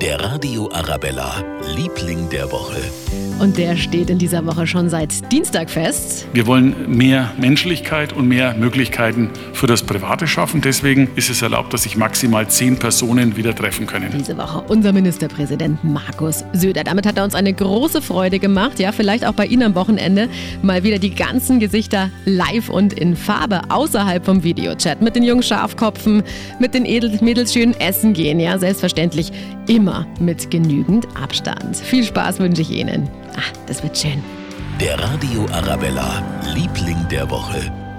Der Radio Arabella, Liebling der Woche. Und der steht in dieser Woche schon seit Dienstag fest. Wir wollen mehr Menschlichkeit und mehr Möglichkeiten für das Private schaffen. Deswegen ist es erlaubt, dass sich maximal zehn Personen wieder treffen können. Diese Woche unser Ministerpräsident Markus Söder. Damit hat er uns eine große Freude gemacht. Ja, vielleicht auch bei Ihnen am Wochenende mal wieder die ganzen Gesichter live und in Farbe außerhalb vom Videochat. Mit den jungen Schafkopfen, mit den Mädels schön essen gehen. Ja, selbstverständlich immer mit genügend Abstand. Viel Spaß wünsche ich Ihnen. Ah, das wird schön. Der Radio Arabella, Liebling der Woche.